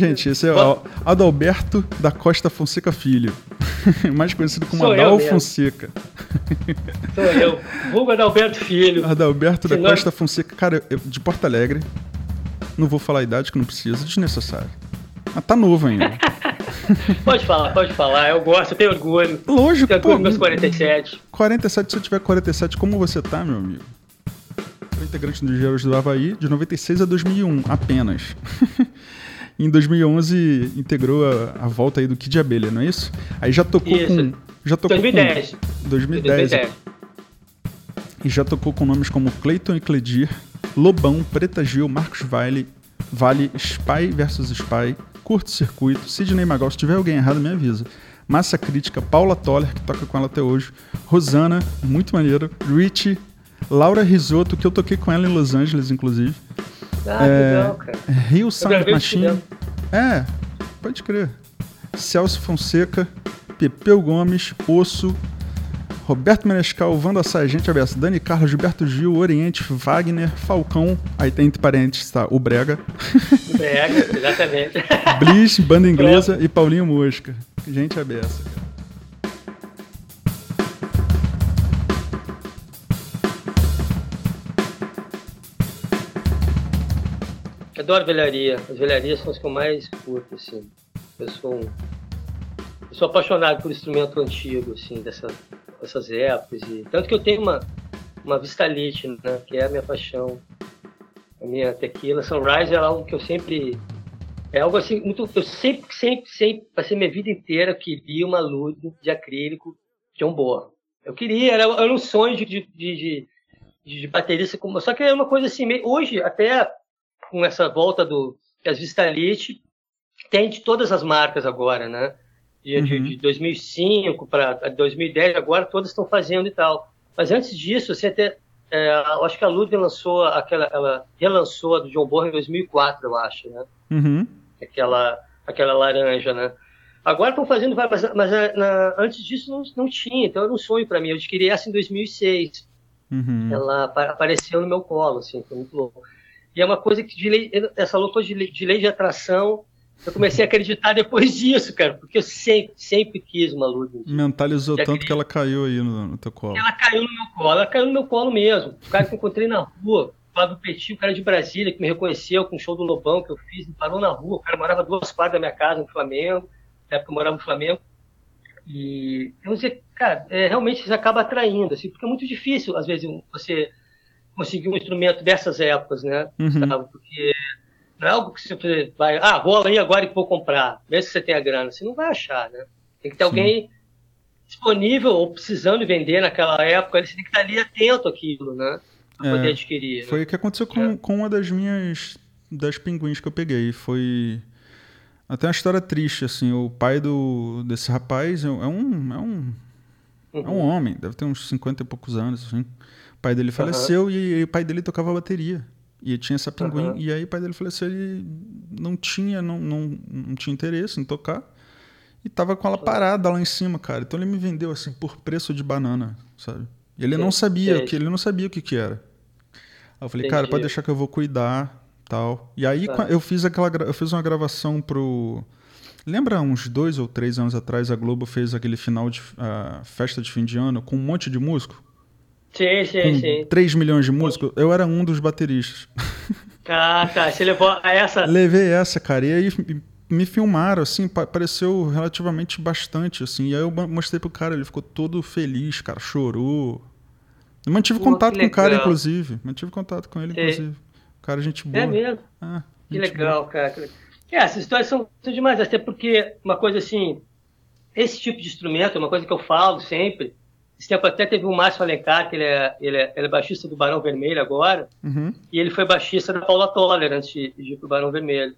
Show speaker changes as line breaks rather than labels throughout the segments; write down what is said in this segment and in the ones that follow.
Gente, esse é o Adalberto da Costa Fonseca Filho. Mais conhecido como Sou Adal Fonseca.
Sou eu. Vulgo Adalberto Filho.
Adalberto da Costa Fonseca. Cara, eu, de Porto Alegre. Não vou falar a idade que não precisa, desnecessário. Mas tá novo ainda.
pode falar, pode falar. Eu gosto, eu tenho orgulho.
Lógico,
tenho orgulho meus 47.
47, se eu tiver 47, como você tá, meu amigo? Sou integrante dos Engenheiros do Havaí de 96 a 2001, apenas. Em 2011 integrou a, a, volta aí do Kid Abelha, não é isso? Aí já tocou isso. com... Já tocou
2010.
Com, 2010. 2010. E já tocou com nomes como Clayton e Cledir, Lobão, Preta Gil, Marcos Vale, Vale, Spy vs Spy, Curto Circuito, Sidney Magal. Se tiver alguém errado, me avisa. Massa Crítica, Paula Toller, que toca com ela até hoje, Rosana, muito maneiro, Richie, Laura Risotto, que eu toquei com ela em Los Angeles, inclusive.
Ah, é, legal, cara.
Rio Sound Machine. É, pode crer. Celso Fonseca, Pepeu Gomes, Osso, Roberto Menescal, Wanda Sargente, Abessa, Dani Carlos, Gilberto Gil, Oriente, Wagner, Falcão, aí tem entre parênteses, tá? O Brega.
O Brega, exatamente.
Bliss, Banda Inglesa e Paulinho Mosca. Gente abessa,
Adoro velharia. As velharias são as que eu mais curto, assim. Eu sou um... Eu sou apaixonado por instrumento antigo, assim, dessa essas épocas. E, tanto que eu tenho uma, uma Vistalite, né, que é a minha paixão. A minha tequila Sunrise é algo que eu sempre. É algo assim, muito. Eu sempre, sempre, sempre, passei minha vida inteira, queria uma luz de acrílico de um boa. Eu queria, era, era um sonho de, de, de, de, baterista. Só que é uma coisa assim, hoje, até com essa volta do as Vistalite, tem de todas as marcas agora, né? de, uhum. de, de 2005 para 2010, agora todas estão fazendo e tal. Mas antes disso, você até, é, acho que a Ludwig lançou aquela, ela relançou a do John Bonham em 2004, eu acho, né?
Uhum.
Aquela, aquela laranja, né? Agora estão fazendo, mas, mas é, na, antes disso não, não tinha, então era um sonho para mim. Eu adquiri essa em 2006.
Uhum.
Ela apareceu no meu colo, assim, foi muito louco. E é uma coisa que de lei, essa loucura de lei, de lei de atração eu comecei a acreditar depois disso, cara, porque eu sempre, sempre quis uma luz.
Mentalizou tanto que ela caiu aí no, no, teu colo.
Ela caiu no meu colo, ela caiu no meu colo mesmo. O cara que eu encontrei na rua, Flávio Petit, o cara de Brasília, que me reconheceu com o show do Lobão que eu fiz, me parou na rua. O cara morava duas quadras da minha casa no Flamengo, na época eu morava no Flamengo. E eu dizer, cara, é, realmente você acaba atraindo, assim, porque é muito difícil, às vezes, você conseguir um instrumento dessas épocas, né?
Uhum.
Sabe? Porque não é algo que você vai, ah, vou ali agora e vou comprar, mesmo que você tenha grana. Você não vai achar, né? Tem que ter Sim. alguém disponível ou precisando vender naquela época, você tem que estar ali atento àquilo, né? Pra é, poder adquirir.
Foi
né?
o que aconteceu com, é. com uma das minhas das pinguins que eu peguei. Foi até uma história triste, assim. O pai do, desse rapaz é um, é um, uhum. é um homem, deve ter uns 50 e poucos anos, assim. O pai dele faleceu uhum. e, e o pai dele tocava bateria. E tinha essa pinguim. Uhum. E aí o pai dele faleceu, ele não tinha, não, não, não tinha interesse em tocar. E tava com ela parada lá em cima, cara. Então ele me vendeu assim por preço de banana, sabe? E ele não sabia o que, ele não sabia o que que era. Aí eu falei, Entendi. cara, pode deixar que eu vou cuidar, tal. E aí tá. eu fiz aquela, eu fiz uma gravação pro Lembra uns dois ou três anos atrás a Globo fez aquele final de uh, festa de fim de ano com um monte de músico?
Sim, sim, com sim.
3 milhões de músicos, eu era um dos bateristas.
Ah, tá. Você levou essa?
Levei essa, cara. E aí me filmaram, assim, pareceu relativamente bastante, assim. E aí eu mostrei pro cara, ele ficou todo feliz, cara, chorou. Eu mantive Pô, contato com o cara, inclusive. Mantive contato com ele, inclusive. O cara, gente boa.
É mesmo?
Ah,
que legal, boa. cara. É, essas histórias são, são demais, até porque uma coisa assim, esse tipo de instrumento é uma coisa que eu falo sempre, esse tempo até teve o Márcio Alencar, que ele é, ele é, ele é baixista do Barão Vermelho agora,
uhum.
e ele foi baixista da Paula Toller antes de, de ir pro Barão Vermelho.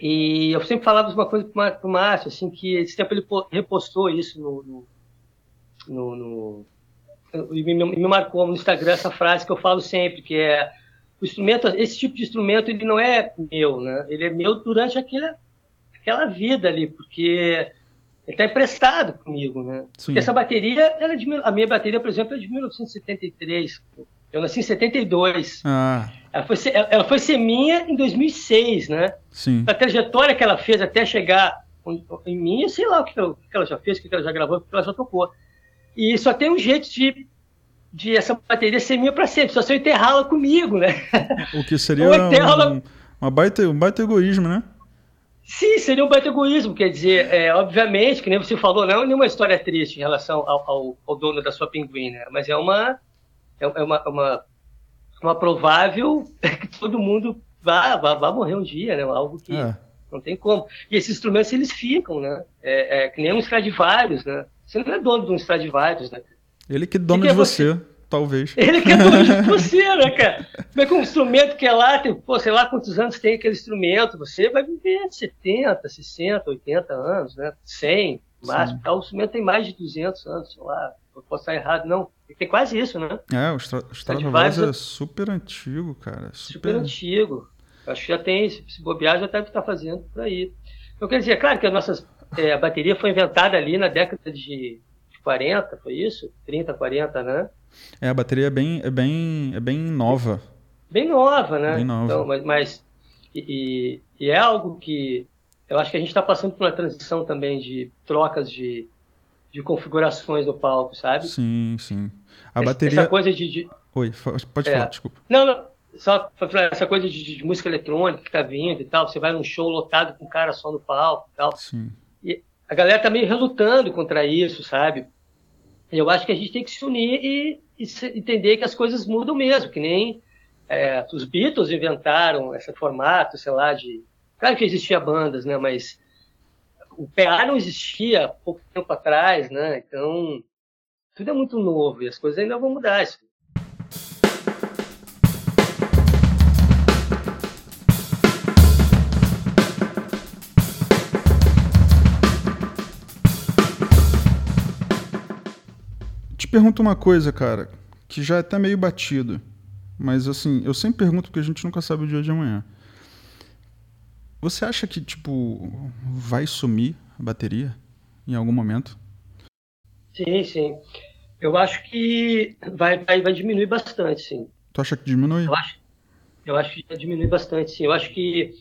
E eu sempre falava uma coisa pro Márcio, assim, que esse tempo ele repostou isso no, no, no, no e me, me, marcou no Instagram essa frase que eu falo sempre, que é o instrumento, esse tipo de instrumento ele não é meu, né? Ele é meu durante aquela, aquela vida ali, porque ele está emprestado comigo, né? Sim. Porque essa bateria, ela é de, a minha bateria, por exemplo, é de 1973. Eu nasci em 72.
Ah.
ela foi, ser, ela foi ser minha em 2006, né?
Sim.
A trajetória que ela fez até chegar em mim, sei lá o que ela, o que ela já fez, o que ela já gravou, o que ela já tocou. E só tem um jeito de, de essa bateria ser minha para sempre, só se eu enterrá-la comigo, né?
O que seria um, uma baita, um baita egoísmo, né?
Sim, seria um baita egoísmo, quer dizer, é, obviamente, que nem você falou, não é nenhuma história triste em relação ao, ao, ao dono da sua pinguim, né? mas é uma, é, é uma, uma, uma provável que todo mundo vá, vá, vá morrer um dia, né? Algo que é. não tem como. E esses instrumentos, eles ficam, né? É, é que nem um Stradivarius, né? Você não é dono de um Stradivarius, né?
Ele que é dono que de é você. você talvez.
Ele que é dono de você, né, cara? Como é que um instrumento que é lá, tem, pô, sei lá quantos anos tem aquele instrumento, você vai viver 70, 60, 80 anos, né? 100, máximo. Tá, o instrumento tem mais de 200 anos, sei lá. Eu posso estar errado, não. Tem quase isso, né?
É, o Stradivarius é super antigo, cara.
Super, super antigo. Acho que já tem, se bobear, já deve estar fazendo por aí. Então, quer dizer, é claro que a nossa é, a bateria foi inventada ali na década de 40, foi isso? 30, 40, né?
É, a bateria é bem, é bem, é bem nova.
Bem nova, né?
Bem nova.
Então, mas, mas e, e, é algo que eu acho que a gente está passando por uma transição também de trocas de, de configurações no palco, sabe?
Sim, sim.
A essa, bateria. Essa coisa de. de...
Oi, pode é. falar, desculpa.
Não, não. Só essa coisa de, de, música eletrônica que tá vindo e tal. Você vai num show lotado com um cara só no palco e tal.
Sim.
E a galera tá meio relutando contra isso, sabe? Eu acho que a gente tem que se unir e, e se, entender que as coisas mudam mesmo, que nem é, os Beatles inventaram esse formato, sei lá, de. Claro que existia bandas, né? Mas o PA não existia há pouco tempo atrás, né? Então, tudo é muito novo e as coisas ainda vão mudar. Isso
pergunto uma coisa, cara, que já é até meio batido. Mas assim, eu sempre pergunto porque a gente nunca sabe o dia de amanhã. Você acha que, tipo, vai sumir a bateria em algum momento?
Sim, sim. Eu acho que vai, vai, vai diminuir bastante, sim.
Tu acha que diminui?
Eu acho, eu acho que vai diminuir bastante, sim. Eu acho que,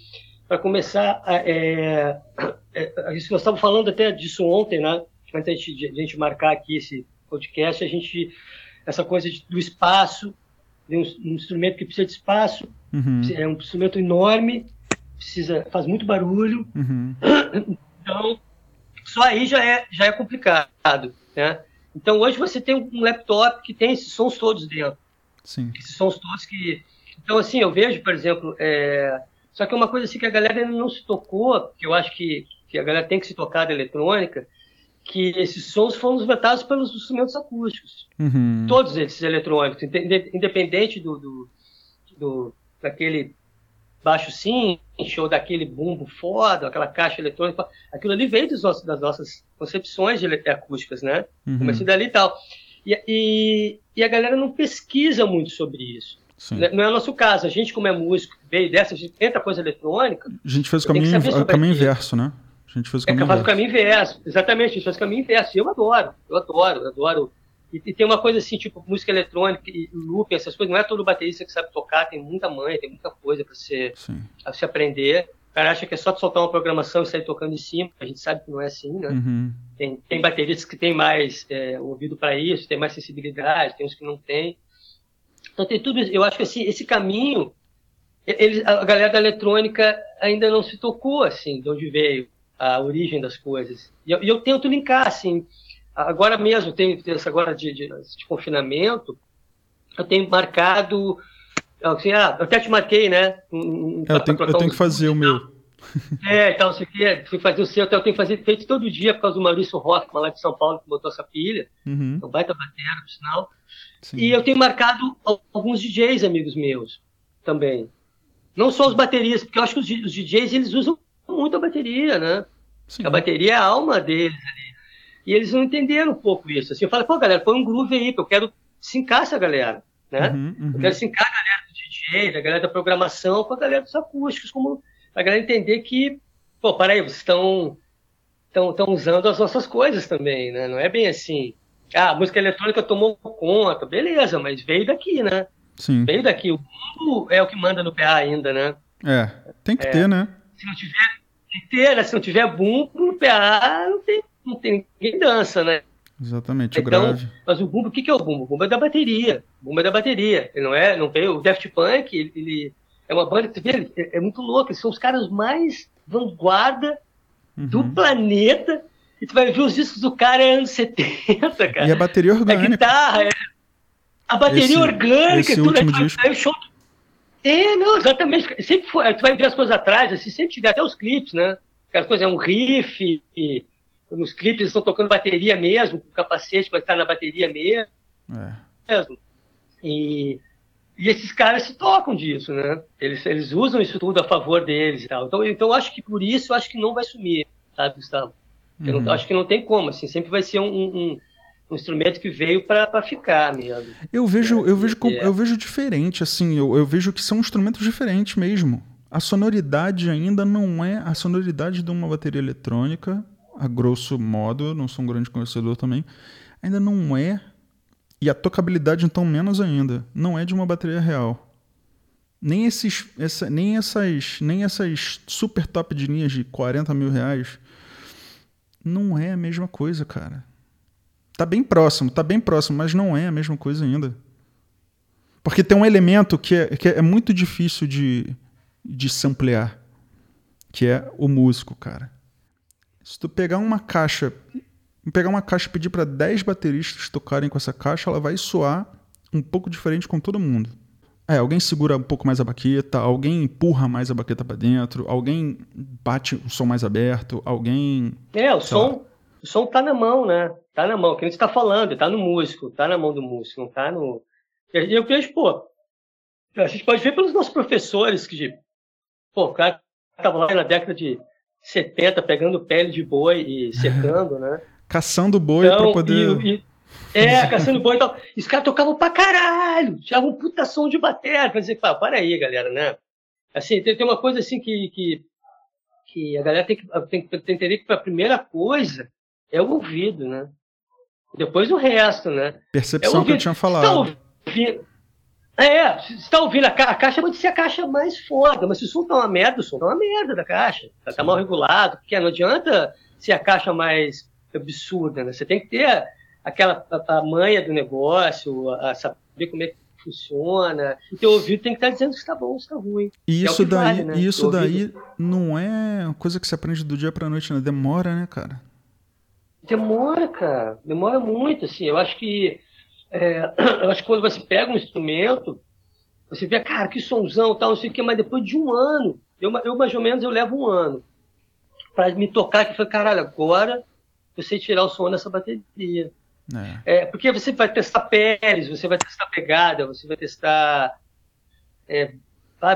para começar, é, é, nós estávamos falando até disso ontem, né? Antes de a gente marcar aqui esse podcast, a gente essa coisa de, do espaço, um, um, instrumento que precisa de espaço,
uhum.
é um instrumento enorme, precisa faz muito barulho,
uhum.
então só aí já é já é complicado, né? Então hoje você tem um laptop que tem esses sons todos dentro,
Sim.
esses sons todos que então assim eu vejo por exemplo é... só que é uma coisa assim que a galera ainda não se tocou, que eu acho que que a galera tem que se tocar da eletrônica, que esses sons foram inventados pelos instrumentos acústicos.
Uhum.
Todos esses eletrônicos, independente do, do, do, daquele baixo synth ou daquele bumbo foda, aquela caixa eletrônica, aquilo ali veio nossos, das nossas concepções acústicas, né?
Uhum.
Comecei dali e tal. E, e, e, a galera não pesquisa muito sobre isso. Sim. Não é o nosso caso. A gente, como é músico, veio dessa, a gente tenta coisa eletrônica.
A gente fez o caminho, o caminho inverso, né? A gente fez o
é
caminho
é, faz o caminho inverso. Exatamente, a gente faz o caminho inverso. E eu adoro, eu adoro, eu adoro. E, e, tem uma coisa assim, tipo, música eletrônica e looping, essas coisas, não é todo baterista que sabe tocar, tem muita mãe, tem muita coisa para você, se aprender. O cara acha que é só soltar uma programação e sair tocando em cima, a gente sabe que não é assim, né?
Uhum.
Tem, tem bateristas que têm mais é, ouvido para isso, tem mais sensibilidade, tem uns que não têm. Então tem tudo isso. Eu acho que assim, esse caminho, ele, a galera da eletrônica ainda não se tocou, assim, de onde veio a origem das coisas. E eu, e eu tento linkar, assim, agora mesmo, tem essa agora de, de, de, confinamento, eu tenho marcado, assim, ah, eu até te marquei, né?
Um, é, eu, tenho, eu tenho que fazer o meu.
É, então, você quer fazer o seu, então eu tenho que fazer feito todo dia por causa do Maurício Rockman lá de São Paulo, que botou essa pilha.
Uhum.
Então, baita bateria, por sinal. Sim. E eu tenho marcado alguns DJs amigos meus também. Não só os bateristas, porque eu acho que os, os DJs eles usam muito a bateria, né? Sim. A bateria é a alma deles ali. E eles não entenderam um pouco isso. Assim, eu falo, pô, galera, põe um groove aí, que eu quero sincar essa galera, né?
Uhum, uhum.
Eu quero sincar a galera do DJ, da galera da programação, com a galera dos acústicos, como a galera entender que, pô, para aí, vocês estão estão usando as nossas coisas também, né? Não é bem assim. Ah, a música eletrônica tomou conta, beleza, mas veio daqui, né?
Sim.
Veio daqui. O bumbo é o que manda no PA ainda, né?
É, tem que é. ter, né?
Se não tiver, tem né? Se não tiver bumbo, no PA não tem, não tem ninguém dança, né?
Exatamente, então, o grave.
Mas o bumbo, o que, que é o bumbo? O bumbo é da bateria. O bumbo é da bateria. Ele não é, não veio. O Daft Punk, ele, ele é uma banda que vê, é, é muito louco. Eles são os caras mais vanguarda uhum. do planeta. E tu vai ver os discos do cara é anos 70, cara.
E a bateria orgânica.
A guitarra, é... a bateria
esse,
orgânica,
esse tudo. Último disco.
É, show... é, não, exatamente. Sempre foi, tu vai ver as coisas atrás, assim, sempre tiver até os clipes, né? Aquela coisa é um riff, e nos clipes eles estão tocando bateria mesmo, com o capacete vai estar na bateria mesmo. É. E, e esses caras se tocam disso, né? Eles, eles usam isso tudo a favor deles e tal. Então, então eu acho que por isso eu acho que não vai sumir, sabe, Gustavo? Eu uhum. não, acho que não tem como, assim, sempre vai ser um, um, um instrumento que veio para ficar mesmo.
Eu vejo, é, eu vejo, é. eu vejo diferente, assim, eu, eu vejo que são instrumentos diferentes mesmo. A sonoridade ainda não é a sonoridade de uma bateria eletrônica a grosso modo, não sou um grande conhecedor também, ainda não é, e a tocabilidade então menos ainda, não é de uma bateria real. Nem, esses, essa, nem, essas, nem essas super top de linhas de 40 mil reais não é a mesma coisa, cara. Tá bem próximo, tá bem próximo, mas não é a mesma coisa ainda. Porque tem um elemento que é, que é muito difícil de, de samplear, que é o músico, cara. Se tu pegar uma caixa, pegar uma caixa e pedir para 10 bateristas tocarem com essa caixa, ela vai soar um pouco diferente com todo mundo. É, alguém segura um pouco mais a baqueta, alguém empurra mais a baqueta para dentro, alguém bate o som mais aberto, alguém.
É, o som, o som tá na mão, né? Tá na mão, que a gente tá falando, tá no músico, tá na mão do músico, não tá no. E eu vejo, pô, a gente pode ver pelos nossos professores que, pô, o cara tava lá na década de 70 pegando pele de boi e secando, né?
Caçando boi então, para poder.
E, e, é, caçando boi e tal. E os caras tocavam pra caralho. Tinha um puta som de bateria. Pra dizer, pá, para aí, galera, né? Assim, tem, tem uma coisa assim que, que, que a galera tem que, tem, tem que entender que a primeira coisa é o ouvido, né? Depois o resto, né?
Percepção é que eu tinha falado.
Tá ouvindo, é, você está ouvindo a, ca a caixa pode ser a caixa mais foda, mas se o som tá uma merda, o som tá uma merda da caixa. Tá, tá mal regulado, porque não adianta ser a caixa mais absurda, né? Você tem que ter aquela a, a manha do negócio, a, a, saber como é que funciona. O teu ouvido tem que estar tá dizendo se está bom ou se está ruim.
E é isso é daí, vale, né? isso daí não é coisa que se aprende do dia para noite, né? Demora, né, cara?
Demora, cara. Demora muito, assim. Eu acho que é, eu acho que quando você pega um instrumento, você vê, cara, que somzão, tal, não sei o que, mas depois de um ano, eu, eu mais ou menos eu levo um ano para me tocar, que foi, caralho, agora eu sei tirar o som dessa bateria. É. é. porque você vai testar peles, você vai testar pegada, você vai testar é,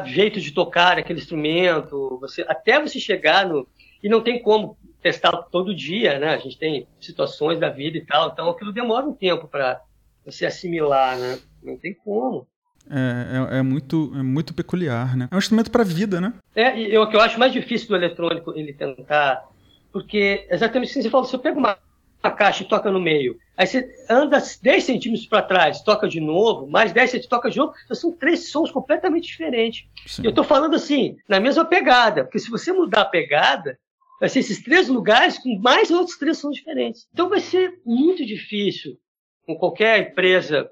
jeito de tocar aquele instrumento, você, até você chegar no. E não tem como testar todo dia, né? A gente tem situações da vida e tal, então aquilo demora um tempo para você assimilar, né? Não tem como.
É, é, é, muito, é muito peculiar, né? É um instrumento para a vida, né?
É, e o que eu acho mais difícil do eletrônico ele tentar. Porque, exatamente assim, você fala, você pega uma, uma caixa e toca no meio, aí você anda 10 centímetros para trás, toca de novo, mais 10 centímetros, toca de novo, então são três sons completamente diferentes. Sim. Eu estou falando assim, na mesma pegada, porque se você mudar a pegada, vai ser esses três lugares com mais outros três sons diferentes. Então vai ser muito difícil com qualquer empresa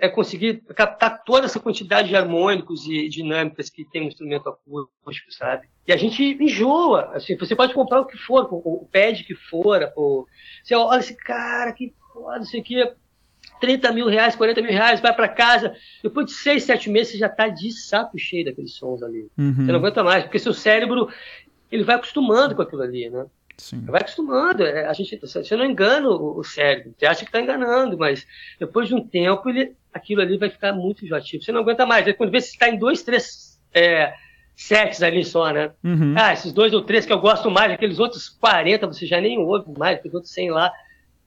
é conseguir captar toda essa quantidade de harmônicos e dinâmicas que tem um instrumento acústico, sabe? E a gente enjoa, assim, você pode comprar o que for, o pad que for, o, você olha esse cara, que foda, isso aqui, 30 mil reais, 40 mil reais, vai para casa, depois de 6, 7 meses você já tá de saco cheio daqueles sons ali. Uhum. Você não aguenta mais, porque seu cérebro, ele vai acostumando com aquilo ali, né? Sim. Vai acostumando. É, a gente, você não engana o, cérebro. Você acha que está enganando, mas depois de um tempo, ele, aquilo ali vai ficar muito enjoativo. Você não aguenta mais. Aí, quando vê, você está em dois, três é, sets ali só, né? Uhum. Ah, esses dois ou três que eu gosto mais, aqueles outros 40 você já nem ouve mais, aqueles outros 100 lá.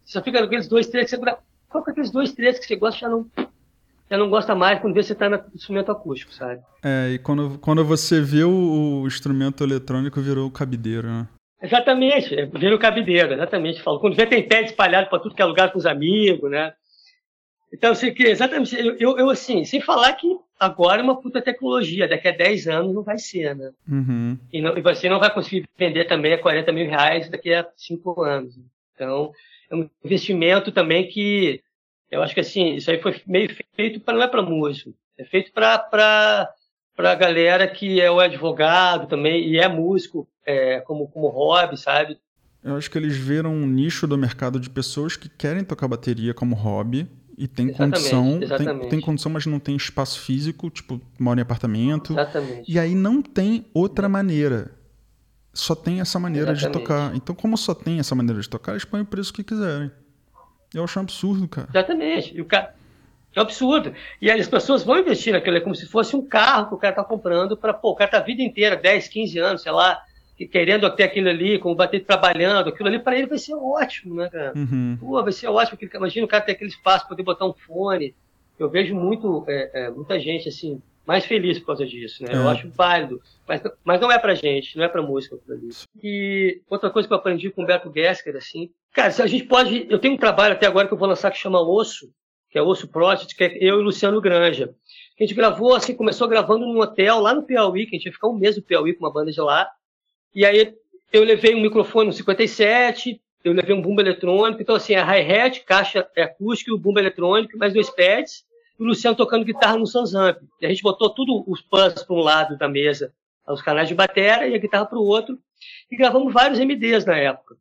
Você só fica naqueles dois, três que você... Qual que é aqueles dois, três que você gosta já não já não gosta mais quando vê você está no instrumento acústico, sabe?
É, e quando, quando você viu o instrumento eletrônico virou o cabideiro, né?
Exatamente, vira o cabideiro, exatamente. Falo. Quando vê tem pé espalhado para tudo que é lugar com os amigos, né? Então, assim, que exatamente, eu, eu, eu, assim, sem falar que agora é uma puta tecnologia, daqui a 10 anos não vai ser, né?
Uhum.
E, não, e você não vai conseguir vender também a 40 mil reais daqui a 5 anos. Então, é um investimento também que eu acho que assim, isso aí foi meio feito para não é para músico, é feito para para a galera que é o advogado também e é músico é, como como hobby, sabe?
Eu acho que eles viram um nicho do mercado de pessoas que querem tocar bateria como hobby e tem exatamente, condição, exatamente. Tem, tem, condição, mas não tem espaço físico, tipo, mora em apartamento.
Exatamente.
E aí não tem outra maneira. Só tem essa maneira de tocar. Então, como só tem essa maneira de tocar, eles põem o preço que quiserem. Eu acho um absurdo, cara.
Exatamente. E o cara... É um absurdo. E as pessoas vão investir naquilo, é como se fosse um carro que o cara está comprando para, pô, o cara tá a vida inteira, 10, 15 anos, sei lá, querendo ter aquilo ali, como bater trabalhando, aquilo ali para ele vai ser ótimo, né, cara?
Uhum.
Pô, vai ser ótimo. Imagina o cara ter aquele espaço, poder botar um fone. Eu vejo muito, é, é, muita gente, assim, mais feliz por causa disso, né? É. Eu acho válido. Mas, mas não é pra gente, não é pra música aquilo ali. E outra coisa que eu aprendi com o Beto Gesker, assim, cara, se a gente pode. Eu tenho um trabalho até agora que eu vou lançar que chama Osso, que é Osso Project, que é eu e Luciano Granja. A gente gravou, assim, começou gravando num hotel lá no Piauí, que a gente ia ficar um mês no Piauí com uma banda de lá. E aí eu levei um microfone no 57, eu levei um bumbo eletrônico, então assim, a hi-hat, caixa é acústica o bumbo eletrônico, mais dois pads, e o Luciano tocando guitarra no Sansamp. E a gente botou tudo os pans para um lado da mesa, os canais de bateria e a guitarra para o outro, e gravamos vários MDs na época.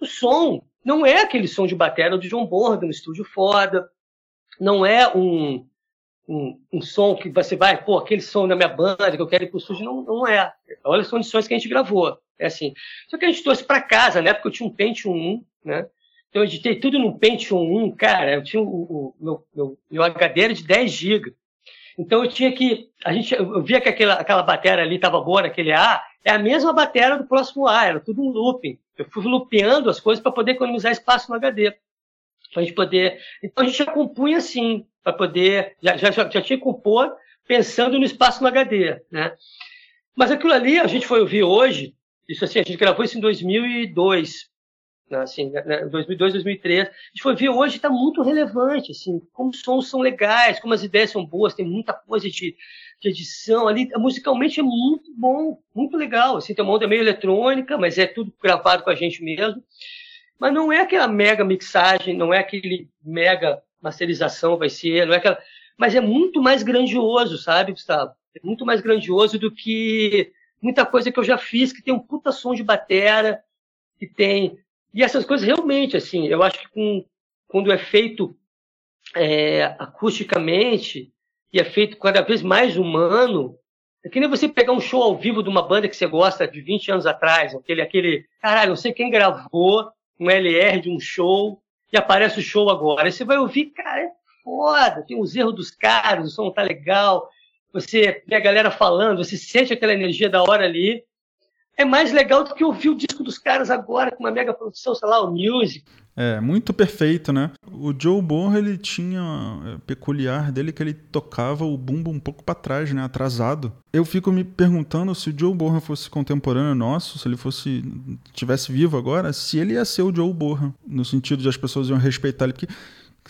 O som não é aquele som de bateria do John Bonham, no estúdio foda, não é um, um, um, som que você vai, pô, aquele som da minha banda que eu quero ir pro estúdio, não, não é. Olha as condições que a gente gravou. É assim. Só que a gente trouxe para casa, né? Porque eu tinha um Pentium 1, né? Eu editei tudo no Pentium 1, cara. Eu tinha o, o meu, meu, meu HD era de 10 GB. Então eu tinha que. A gente, eu via que aquela, aquela bateria ali estava boa naquele A, é a mesma bateria do próximo A, era tudo um looping. Eu fui lupeando as coisas para poder economizar espaço no HD. Pra gente poder. Então a gente já compunha assim, para poder. Já, já, já tinha que compor pensando no espaço no HD, né? Mas aquilo ali a gente foi ouvir hoje, isso assim, a gente gravou isso em 2002, né, assim, né, 2002, 2003. A gente foi ver hoje está muito relevante, assim, como os sons são legais, como as ideias são boas, tem muita coisa de, de edição ali. Musicalmente é muito bom, muito legal. Assim, tem uma onda meio eletrônica, mas é tudo gravado com a gente mesmo. Mas não é aquela mega mixagem, não é aquele mega masterização, vai ser, não é aquela. Mas é muito mais grandioso, sabe, Gustavo? É muito mais grandioso do que muita coisa que eu já fiz, que tem um puta som de batera, que tem. E essas coisas realmente, assim, eu acho que com, quando é feito é, acusticamente e é feito cada vez mais humano, é que nem você pegar um show ao vivo de uma banda que você gosta de 20 anos atrás, aquele, aquele, caralho, não sei quem gravou um LR de um show e aparece o show agora. Você vai ouvir, cara, é foda, tem os erros dos caras, o som tá legal, você vê a galera falando, você sente aquela energia da hora ali. É mais legal do que ouvir o disco dos caras agora com uma mega produção, sei lá, o Music.
É, muito perfeito, né? O Joe Bonham, ele tinha é, peculiar dele que ele tocava o bumbo um pouco para trás, né, atrasado. Eu fico me perguntando se o Joe Bonham fosse contemporâneo nosso, se ele fosse tivesse vivo agora, se ele ia ser o Joe Bonham, no sentido de as pessoas iam respeitar ele, porque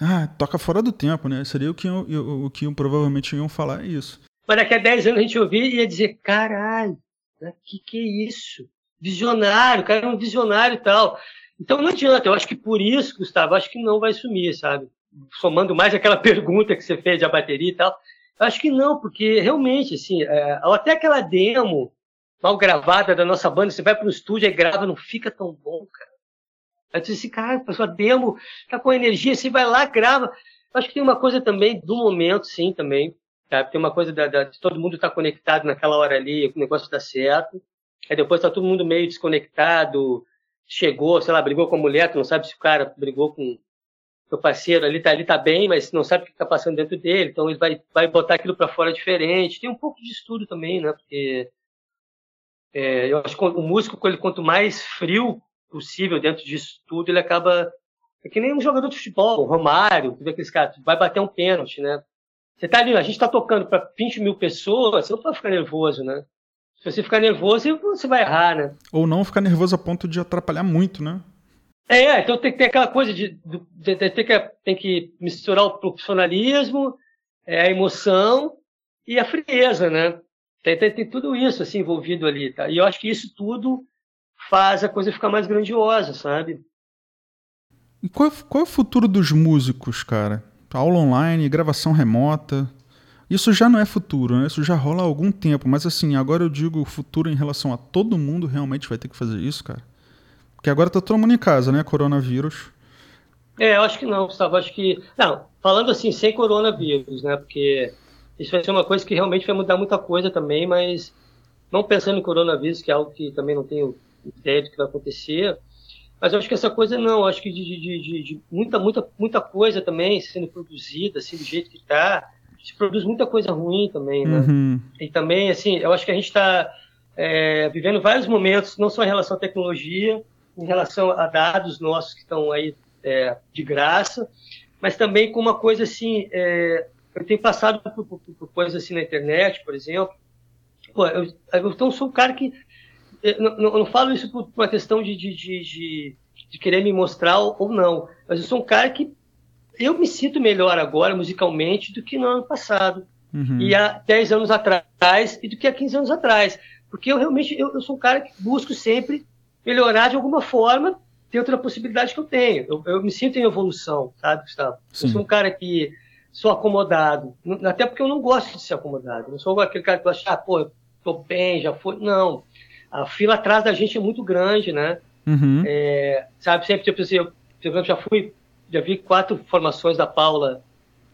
ah, toca fora do tempo, né? Seria o que, o que provavelmente iam falar é isso.
Mas daqui a 10 anos a gente ouvir e ia dizer, caralho, né, que que é isso? Visionário, o cara é um visionário e tal. Então não adianta, eu acho que por isso, Gustavo, acho que não vai sumir, sabe? Somando mais aquela pergunta que você fez da bateria e tal, acho que não, porque realmente, assim, é, até aquela demo mal gravada da nossa banda, você vai para o estúdio e grava, não fica tão bom, cara. Aí você diz assim, cara, a sua demo tá com energia, você vai lá, grava. Acho que tem uma coisa também do momento, sim, também. Tem uma coisa da, da, de todo mundo estar tá conectado naquela hora ali, o negócio dá certo. Aí depois tá todo mundo meio desconectado, chegou, sei lá, brigou com a mulher, tu não sabe se o cara brigou com o parceiro ali, tá ali, tá bem, mas não sabe o que tá passando dentro dele, então ele vai, vai botar aquilo para fora diferente. Tem um pouco de estudo também, né? Porque é, eu acho que o músico, ele, quanto mais frio possível dentro disso tudo, ele acaba. É que nem um jogador de futebol, o Romário, aqueles caras, vai bater um pênalti, né? Você tá ali, a gente tá tocando para 20 mil pessoas, você não pode ficar nervoso, né? Se você ficar nervoso, você vai errar, né?
Ou não ficar nervoso a ponto de atrapalhar muito, né?
É, então tem que ter aquela coisa de, de, de, de que, tem que misturar o profissionalismo, é, a emoção e a frieza, né? Tem, tem, tem, tudo isso assim envolvido ali, tá? E eu acho que isso tudo faz a coisa ficar mais grandiosa, sabe?
E qual, qual é o futuro dos músicos, cara? Aula online, gravação remota. Isso já não é futuro, né? Isso já rola há algum tempo. Mas assim, agora eu digo futuro em relação a todo mundo realmente vai ter que fazer isso, cara. Porque agora tá todo mundo em casa, né? Coronavírus.
É, eu acho que não, Gustavo. Acho que. Não, falando assim, sem coronavírus, né? Porque isso vai ser uma coisa que realmente vai mudar muita coisa também, mas não pensando em coronavírus, que é algo que também não tenho ideia do que vai acontecer. Mas eu acho que essa coisa não, eu acho que de, de, de, de, muita, muita, muita coisa também sendo produzida, assim, do jeito que está, se produz muita coisa ruim também, né? Uhum. E também, assim, eu acho que a gente está é, vivendo vários momentos, não só em relação à tecnologia, em relação a dados nossos que estão aí é, de graça, mas também com uma coisa assim, é, eu tenho passado por, por, por, coisas assim na internet, por exemplo. Pô, eu, eu então sou um cara que eu não, eu não falo isso por uma questão de, de, de, de, querer me mostrar ou não, mas eu sou um cara que eu me sinto melhor agora musicalmente do que no ano passado. Uhum. E há 10 anos atrás e do que há 15 anos atrás. Porque eu realmente eu, eu sou um cara que busco sempre melhorar de alguma forma dentro da possibilidade que eu tenho. Eu, eu me sinto em evolução, sabe, Gustavo? Sim. Eu sou um cara que sou acomodado, até porque eu não gosto de ser acomodado. Eu não sou aquele cara que gosta, ah, pô, tô bem, já foi. Não. A fila atrás da gente é muito grande, né? Uhum. É, sabe, sempre, tipo assim, eu, por exemplo, já fui, já vi quatro formações da Paula,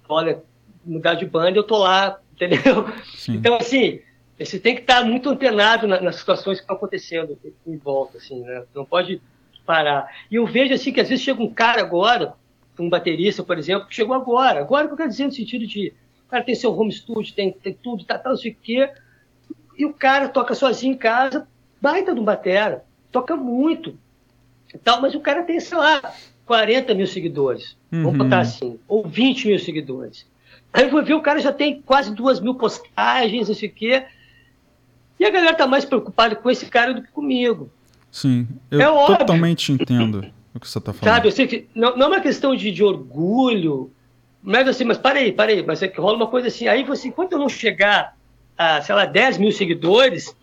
olha, mudar de banda, eu tô lá, entendeu? Sim. Então, assim, você tem que estar muito antenado na, nas situações que estão acontecendo em volta, assim, né? Não pode parar. E eu vejo, assim, que às vezes chega um cara agora, um baterista, por exemplo, que chegou agora, agora que eu quero dizer no sentido de, o cara tem seu home studio, tem, tem tudo, tá, tá, não sei o quê, e o cara toca sozinho em casa, baita de um batera, toca muito, tal, mas o cara tem, sei lá, 40 mil seguidores, uhum. vamos botar assim, ou 20 mil seguidores. Aí eu vou ver, o cara já tem quase duas mil postagens, não sei o quê, e a galera tá mais preocupada com esse cara do que comigo.
Sim, eu é totalmente entendo o que você tá falando.
Sabe, eu sei que não, não é uma questão de, de orgulho, mas assim, mas parei, parei, mas é que rola uma coisa assim, aí você, enquanto eu não chegar a, sei lá, 10 mil seguidores,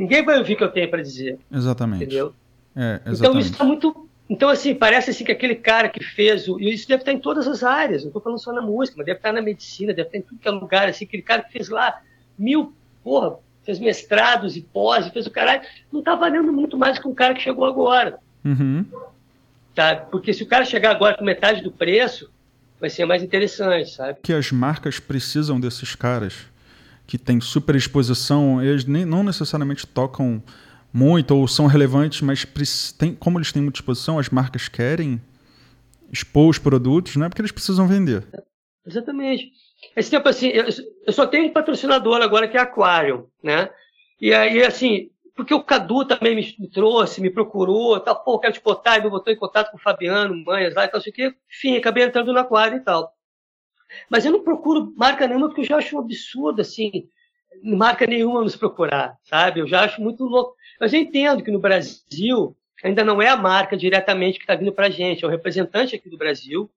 ninguém vai ouvir o que eu tenho para dizer.
Exatamente.
Entendeu?
É, exatamente.
Então isso tá muito. Então, assim, parece assim que aquele cara que fez o. E isso deve estar em todas as áreas, não estou falando só na música, mas deve estar na medicina, deve estar em tudo que é lugar, assim, aquele cara que fez lá mil, porra, fez mestrados e pós, fez o caralho, não está valendo muito mais que um cara que chegou agora.
Uhum.
Tá? Porque se o cara chegar agora com metade do preço, vai ser mais interessante, sabe?
Que as marcas precisam desses caras que têm super exposição, eles nem, não necessariamente tocam muito ou são relevantes, mas tem, como eles têm muita exposição, as marcas querem expor os produtos, não é porque eles precisam vender.
Exatamente. Esse tempo, assim, eu, eu só tenho um patrocinador agora que é Aquarium, né? E aí, assim, porque o Cadu também me, trouxe, me procurou, tal, pô, quero te botar, e me botou em contato com o Fabiano, Manhas lá e tal, sei o quê. Enfim, acabei entrando no Aquário e tal. Mas eu não procuro marca nenhuma porque eu já acho um absurdo, assim, marca nenhuma nos procurar, sabe? Eu já acho muito louco. Mas eu entendo que no Brasil ainda não é a marca diretamente que está vindo para a gente, é o representante aqui do Brasil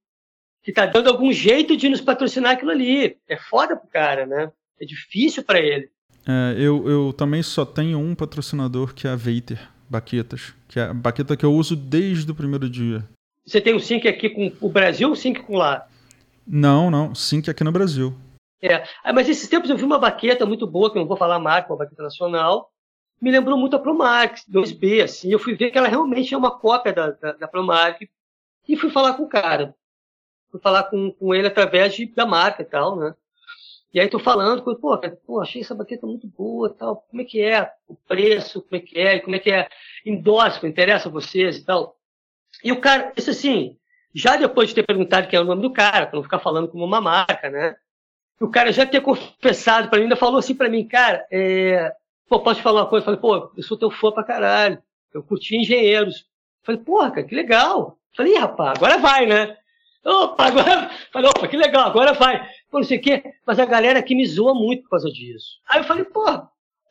que está dando algum jeito de nos patrocinar aquilo ali. É foda pro cara, né? É difícil para ele.
É, eu, eu também só tenho um patrocinador que é a Veiter Baquetas, que é a baqueta que eu uso desde o primeiro dia.
Você tem o Sync aqui com o Brasil o Sync com lá?
Não, não. Sync aqui no Brasil.
É. Ah, mas esses tempos eu vi uma baqueta muito boa, que eu não vou falar a marca, uma baqueta nacional. Me lembrou muito a Promark 2B, assim. Eu fui ver que ela realmente é uma cópia da, da, da Promark e fui falar com o cara fui falar com, com ele através de, da marca e tal, né? E aí tô falando, pô, pô, achei essa baqueta muito boa tal, como é que é o preço, como é que é, como é que é endosso, interessa a vocês e tal. E o cara, isso assim, já depois de ter perguntado quem é o nome do cara, para não ficar falando como uma marca, né? O cara já ter confessado para mim, ainda falou assim para mim, cara, é, pô, posso te falar uma coisa? Eu falei, pô, eu sou teu fã pra caralho, eu curti engenheiros. Eu falei, porra, cara, que legal. Eu falei, rapaz, agora vai, né? Opa, agora. Falei, opa, que legal, agora vai. Pô, não sei o quê. Mas a galera aqui me zoa muito por causa disso. Aí eu falei, pô.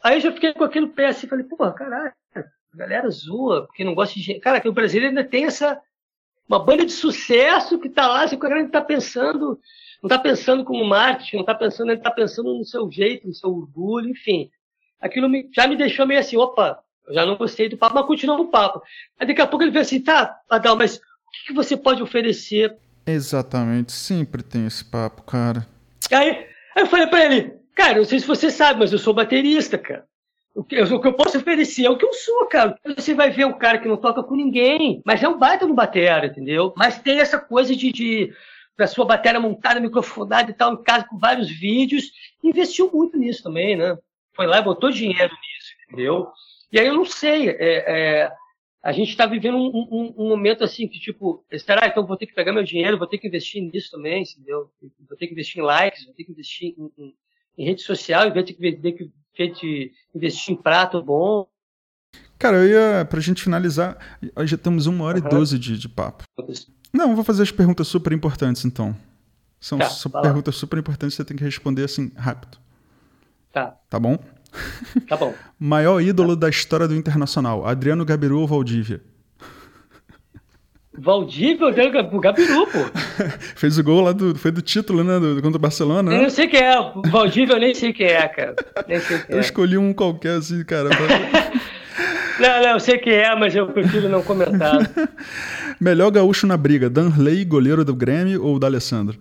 Aí eu já fiquei com aquilo pé assim, falei, pô, caralho, a galera zoa, porque não gosta de. Cara, que o brasileiro ainda tem essa, uma banda de sucesso que tá lá, assim, o cara não tá pensando, não tá pensando como marketing, não tá pensando, ele tá pensando no seu jeito, no seu orgulho, enfim. Aquilo me, já me deixou meio assim, opa, eu já não gostei do papo, mas continua o papo. Aí daqui a pouco ele veio assim, tá, Adal, mas o que, você pode oferecer?
Exatamente, sempre tem esse papo, cara.
Aí, aí eu falei pra ele, cara, não sei se você sabe, mas eu sou baterista, cara. O que, o que eu posso oferecer é o que eu sou, cara. Você vai ver um cara que não toca com ninguém, mas é um baita no batera, entendeu? Mas tem essa coisa de, de da sua bateria montada, microfonada e tal, em casa com vários vídeos. Investiu muito nisso também, né? Foi lá e botou dinheiro nisso, entendeu? E aí eu não sei, é, é, a gente está vivendo um, um, um, momento assim que, tipo, será, então vou ter que pegar meu dinheiro, vou ter que investir nisso também, entendeu? Vou ter que investir em likes, vou ter que investir em, em, em rede social, em vez de ter que de investir em prato bom.
Cara, eu ia, pra gente finalizar, já temos uma hora uhum. e doze de, de papo. Não, vou fazer as perguntas super importantes então. São, tá, perguntas super importantes, você tem que responder assim, rápido.
Tá.
Tá bom?
Tá bom.
Maior ídolo tá. da história do Internacional, Adriano Gabiru ou Valdívia?
Valdívia o Gabiru, pô.
Fez o gol lá do. Foi do título, né? Do, contra o Barcelona.
Né? Eu não sei quem é. Valdívia eu nem sei quem é, cara. Nem sei quem
eu
é.
escolhi um qualquer assim, cara.
não, não, eu sei quem é, mas eu prefiro não comentar.
Melhor gaúcho na briga, Danley, goleiro do Grêmio ou D'Alessandro?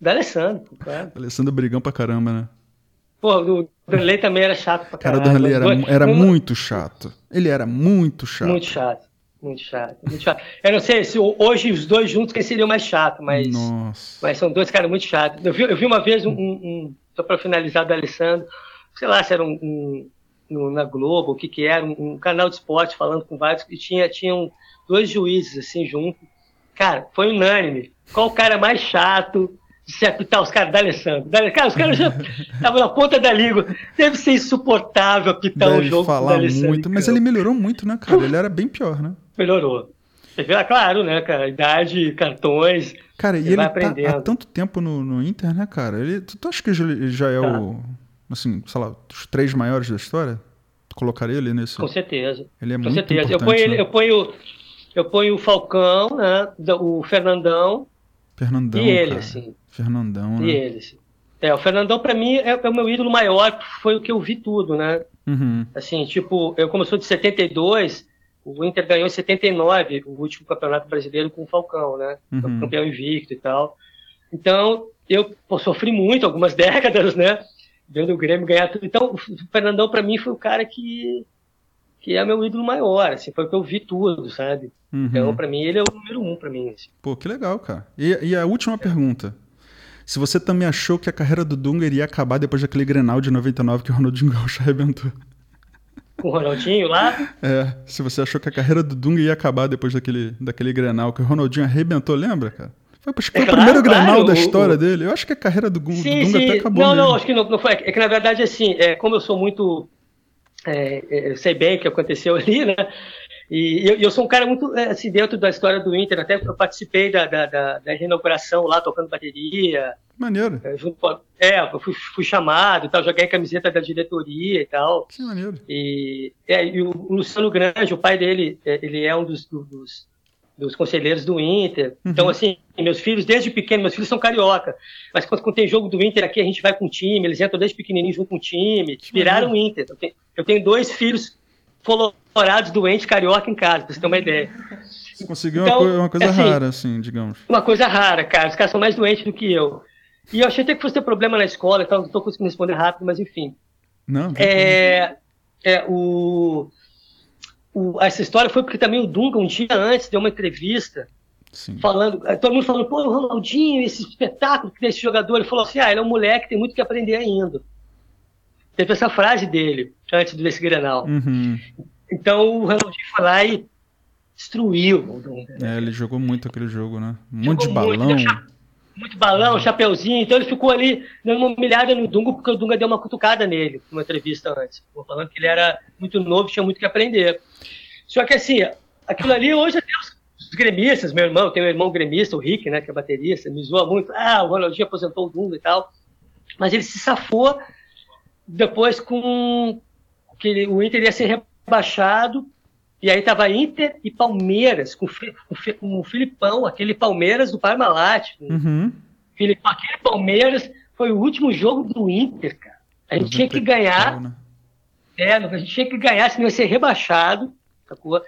D'Alessandro, claro.
D'Alessandro brigão pra caramba, né?
Pô, o Danley também era chato pra caramba.
Cara, o Danley era, era muito chato. Ele era muito chato.
Muito chato. Muito chato, muito chato. Eu não sei se hoje os dois juntos quem seria o mais chato, mas,
Nossa.
mas são dois caras muito chatos. Eu vi, eu vi uma vez um, um, um só para finalizar do Alessandro, sei lá se era um, um no, na Globo, o que que era, um, um, canal de esporte falando com vários, e tinha, tinham dois juízes assim junto. Cara, foi unânime. Qual o cara mais chato de se apitar os caras da Alessandro? Cara, os caras já estavam na ponta da língua. Deve ser insuportável apitar
Deve
um jogo
falar muito, mas ele melhorou muito, né, cara? Ele era bem pior, né?
melhorou. Claro, né, cara? Idade, cartões.
Cara, e ele tá há tanto tempo no, no Inter, né, cara? Ele, tu, tu acha que ele já é tá. o. Assim, sei lá, os três maiores da história? Tu colocaria ele nesse.
Com certeza.
Ele é
Com
muito
certeza.
Eu
ponho,
né?
eu, ponho, eu ponho o Falcão, né? O Fernandão.
Fernandão.
E ele,
cara.
assim.
Fernandão, né?
E ele, assim. É, o Fernandão, para mim, é, é, o meu ídolo maior, foi o que eu vi tudo, né?
Uhum.
Assim, tipo, eu sou de 72, o Inter ganhou em 79 o último campeonato brasileiro com o Falcão, né?
Uhum.
Campeão invicto e tal. Então, eu pô, sofri muito, algumas décadas, né? Vendo o Grêmio ganhar tudo. Então, o Fernandão, para mim, foi o cara que, que é meu ídolo maior, assim, foi o que eu vi tudo, sabe?
Uhum.
Então, para mim, ele é o número um para mim. Assim.
Pô, que legal, cara. E, e a última é. pergunta. Se você também achou que a carreira do Dunga iria acabar depois daquele Grenal de 99 que o Ronaldinho Gaúcho arrebentou
com o Ronaldinho lá.
É, se você achou que a carreira do Dunga ia acabar depois daquele, daquele Grenal que o Ronaldinho arrebentou, lembra, cara? Foi, foi é, o claro, primeiro Grenal claro, da história o, dele. Eu acho que a carreira do, sim, do Dunga sim. até acabou
Não,
mesmo.
não, acho que não, não, foi. É que na verdade, assim, é, como eu sou muito... É, é eu sei bem o que aconteceu ali, né? E eu, eu, sou um cara muito, é, assim, dentro da história do Inter, até eu participei da, da, da, da reinauguração lá, tocando bateria.
Maneiro.
É, junto é eu fui, fui, chamado e tal, joguei a camiseta da diretoria e tal.
Que maneiro.
E, é, e o, Luciano Grande, o pai dele, ele é um dos, dos, dos conselheiros do Inter. Uhum. Então, assim, meus filhos, desde pequeno, meus filhos são carioca. Mas quando, quando, tem jogo do Inter aqui, a gente vai com o time, eles entram desde pequenininho junto com o time, que viraram o Inter. Eu tenho, eu tenho dois filhos colorados doentes carioca em casa, pra você ter uma ideia.
Você conseguiu então, uma, coisa, uma coisa assim, rara, assim, digamos.
Uma coisa rara, cara. Os caras são mais doentes do que eu. E eu achei até que fosse ter problema na escola, então não tô conseguindo responder rápido, mas enfim.
Não,
é, é o, o, essa história foi porque também o Dunga, um dia antes, deu uma entrevista
Sim.
falando, todo mundo falando, pô, o Ronaldinho, esse espetáculo que tem esse jogador, ele falou assim, ah, ele é um moleque, tem muito que aprender ainda. Teve essa frase dele, antes desse Grenal.
Uhum.
Então o Ronaldinho foi lá e destruiu o Dunga.
Né? É, ele jogou muito aquele jogo, né? Um monte de balão. Muito,
muito balão, chapeuzinho. Então ele ficou ali dando uma humilhada no Dunga, porque o Dunga deu uma cutucada nele, numa entrevista antes. Falando que ele era muito novo, tinha muito que aprender. Só que assim, aquilo ali hoje até os, os gremistas, meu irmão, tem um irmão gremista, o Rick, né, que é baterista, me zoa muito. Ah, o Ronaldinho aposentou o Dunga e tal. Mas ele se safou depois com que ele, o Inter ia ser rebaixado E aí tava Inter e Palmeiras, com, com, com o Filipão, aquele Palmeiras do Parmalat.
Uhum.
Filipão, aquele Palmeiras foi o último jogo do Inter, cara. A gente tinha que ganhar. Né? É, a gente tinha que ganhar, senão ia ser rebaixado. Sacou?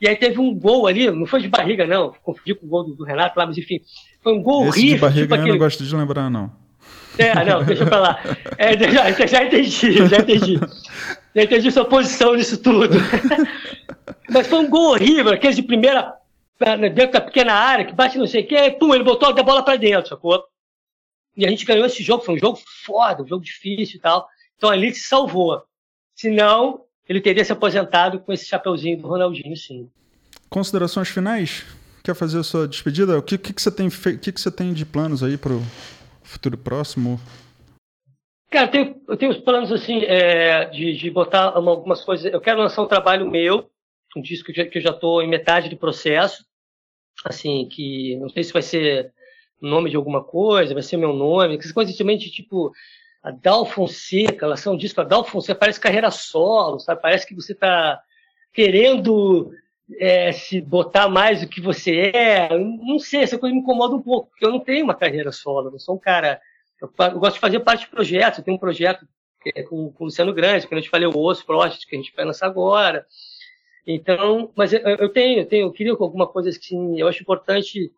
E aí teve um gol ali, não foi de barriga, não. Confundi com o gol do, do Renato lá, mas enfim. Foi um gol
Esse
horrível.
De barriga tipo eu aquele... não gosto de lembrar, não.
É, não, deixa pra lá. É, já, já entendi, já entendi. Já entendi sua posição nisso tudo. Mas foi um gol horrível, aquele de primeira, dentro da pequena área, que bate não sei o que, pum, ele botou a bola pra dentro, sacou? E a gente ganhou esse jogo, foi um jogo foda, um jogo difícil e tal. Então ali se salvou. Senão, ele teria se aposentado com esse chapeuzinho do Ronaldinho, sim.
Considerações finais? Quer fazer a sua despedida? O que, que, que você, tem fe... que, que você tem de planos aí pro futuro próximo?
Cara, eu tenho, eu tenho os planos assim é, de, de botar algumas coisas. Eu quero lançar um trabalho meu, um disco que eu já estou em metade do processo, assim que não sei se vai ser nome de alguma coisa, vai ser meu nome, essas coisas de tipo a Dal Fonseca, lançar um disco a Dal Fonseca, parece carreira solo, sabe? Parece que você está querendo é, se botar mais do que você é. Não sei, essa coisa me incomoda um pouco, porque eu não tenho uma carreira solo, eu não sou um cara. Eu, eu gosto de fazer parte de projetos, eu tenho um projeto é com, com o Luciano Grande, que a gente falei o Osso Project, que a gente vai lançar agora. Então, mas eu, eu tenho, eu tenho, eu queria alguma coisa assim, eu acho importante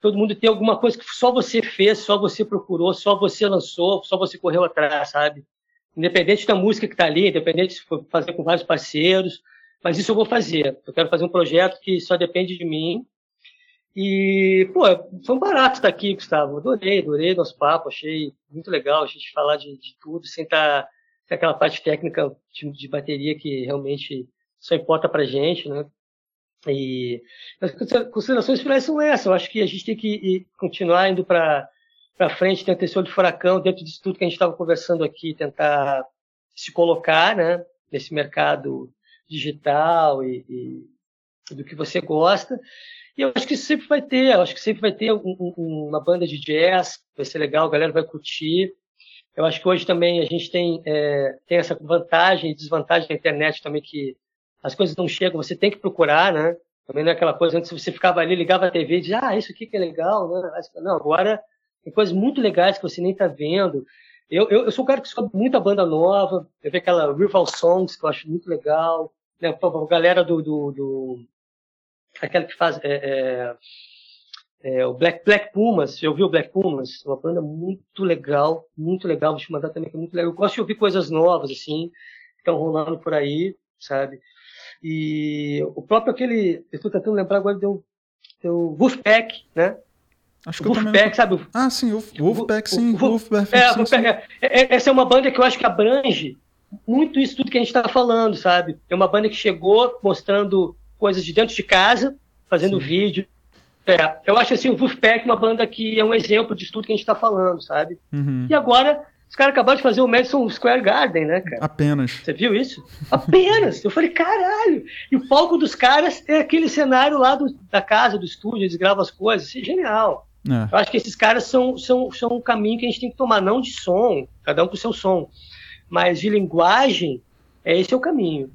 todo mundo ter alguma coisa que só você fez, só você procurou, só você lançou, só você correu atrás, sabe? Independente da música que está ali, independente se for fazer com vários parceiros, mas isso eu vou fazer. Eu quero fazer um projeto que só depende de mim. E, pô, foi um barato estar aqui, Gustavo. Adorei, adorei nosso papo, achei muito legal a gente falar de, de tudo, sem estar tá, aquela parte técnica de, de bateria que realmente só importa pra gente, né? E as considerações finais são essas. Eu acho que a gente tem que continuar indo para para frente, ter esse olho de furacão dentro disso tudo que a gente estava conversando aqui, tentar se colocar, né, nesse mercado digital e, e, do que você gosta. E eu acho que sempre vai ter, eu acho que sempre vai ter um, um, uma banda de jazz, vai ser legal, a galera vai curtir. Eu acho que hoje também a gente tem, é, tem essa vantagem e desvantagem da internet também que as coisas não chegam, você tem que procurar, né? Também não é aquela coisa, antes você ficava ali, ligava a TV e dizia, ah, isso aqui que é legal, né? Não, agora tem coisas muito legais que você nem tá vendo. Eu, eu, eu sou um cara que escuta muita banda nova, eu vejo aquela Rival Songs, que eu acho muito legal, né? A galera do, do, do aquela que faz é, é, é, o Black, Black Pumas, eu vi o Black Pumas, uma banda muito legal, muito legal, vou te mandar também, que é muito legal. Eu gosto de ouvir coisas novas, assim, que estão rolando por aí, sabe? E o próprio aquele, eu estou tentando lembrar agora, deu, deu Wolfpack, né?
Acho que Wolfpack, sabe? Ah, sim, Wolfpack, sim. Wolfpack,
é, Wolfpack, é, é, essa é uma banda que eu acho que abrange muito isso tudo que a gente está falando, sabe? É uma banda que chegou mostrando coisas de dentro de casa, fazendo sim. vídeo. É, eu acho assim, o Wolfpack uma banda que é um exemplo de tudo que a gente está falando, sabe?
Uhum.
E agora os caras acabaram de fazer o Madison Square Garden, né, cara?
Apenas.
Você viu isso? Apenas. Eu falei, caralho. E o palco dos caras é aquele cenário lá do, da casa, do estúdio, eles gravam as coisas. Isso é genial. É. Eu acho que esses caras são, são, são um caminho que a gente tem que tomar, não de som, cada um com o seu som, mas de linguagem, é esse é o caminho.